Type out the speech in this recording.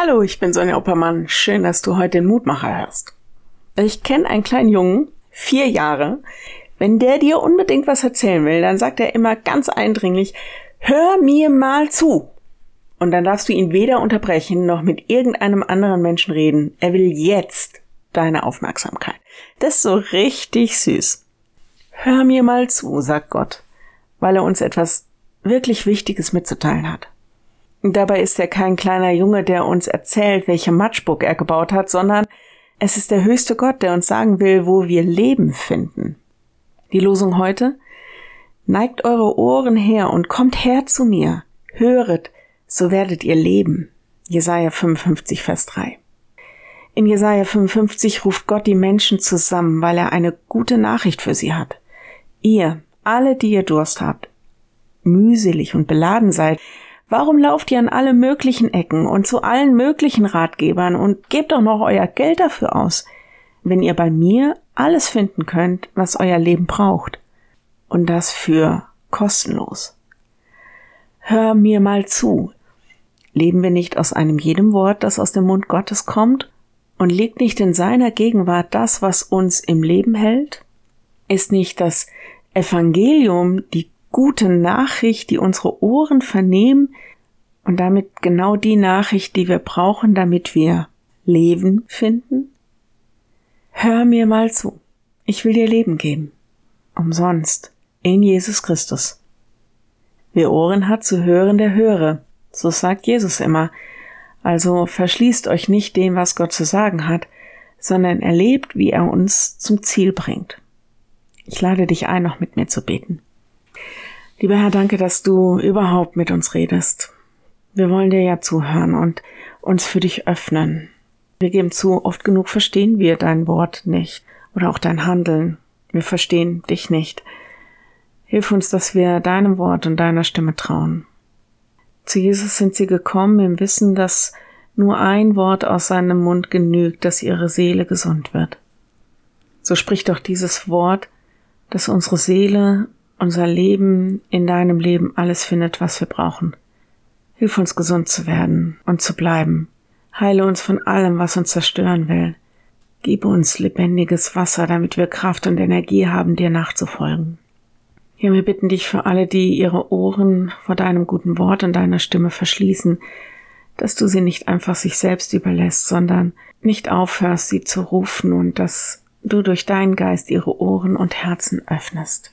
Hallo, ich bin Sonja Oppermann. Schön, dass du heute den Mutmacher hörst. Ich kenne einen kleinen Jungen, vier Jahre. Wenn der dir unbedingt was erzählen will, dann sagt er immer ganz eindringlich, hör mir mal zu. Und dann darfst du ihn weder unterbrechen noch mit irgendeinem anderen Menschen reden. Er will jetzt deine Aufmerksamkeit. Das ist so richtig süß. Hör mir mal zu, sagt Gott, weil er uns etwas wirklich Wichtiges mitzuteilen hat. Dabei ist er kein kleiner Junge, der uns erzählt, welche Matschburg er gebaut hat, sondern es ist der höchste Gott, der uns sagen will, wo wir Leben finden. Die Losung heute? Neigt eure Ohren her und kommt her zu mir. Höret, so werdet ihr leben. Jesaja 55, Vers 3. In Jesaja 55 ruft Gott die Menschen zusammen, weil er eine gute Nachricht für sie hat. Ihr, alle, die ihr Durst habt, mühselig und beladen seid, Warum lauft ihr an alle möglichen Ecken und zu allen möglichen Ratgebern und gebt doch noch euer Geld dafür aus, wenn ihr bei mir alles finden könnt, was euer Leben braucht. Und das für kostenlos. Hör mir mal zu. Leben wir nicht aus einem jedem Wort, das aus dem Mund Gottes kommt? Und liegt nicht in seiner Gegenwart das, was uns im Leben hält? Ist nicht das Evangelium die gute Nachricht, die unsere Ohren vernehmen und damit genau die Nachricht, die wir brauchen, damit wir Leben finden? Hör mir mal zu. Ich will dir Leben geben. Umsonst. In Jesus Christus. Wer Ohren hat zu hören, der höre. So sagt Jesus immer. Also verschließt euch nicht dem, was Gott zu sagen hat, sondern erlebt, wie er uns zum Ziel bringt. Ich lade dich ein, noch mit mir zu beten. Lieber Herr, danke, dass du überhaupt mit uns redest. Wir wollen dir ja zuhören und uns für dich öffnen. Wir geben zu, oft genug verstehen wir dein Wort nicht oder auch dein Handeln. Wir verstehen dich nicht. Hilf uns, dass wir deinem Wort und deiner Stimme trauen. Zu Jesus sind sie gekommen im Wissen, dass nur ein Wort aus seinem Mund genügt, dass ihre Seele gesund wird. So spricht doch dieses Wort, dass unsere Seele unser Leben in deinem Leben alles findet, was wir brauchen. Hilf uns gesund zu werden und zu bleiben. Heile uns von allem, was uns zerstören will. Gib uns lebendiges Wasser, damit wir Kraft und Energie haben, dir nachzufolgen. Ja, wir bitten dich für alle, die ihre Ohren vor deinem guten Wort und deiner Stimme verschließen, dass du sie nicht einfach sich selbst überlässt, sondern nicht aufhörst, sie zu rufen und dass du durch deinen Geist ihre Ohren und Herzen öffnest.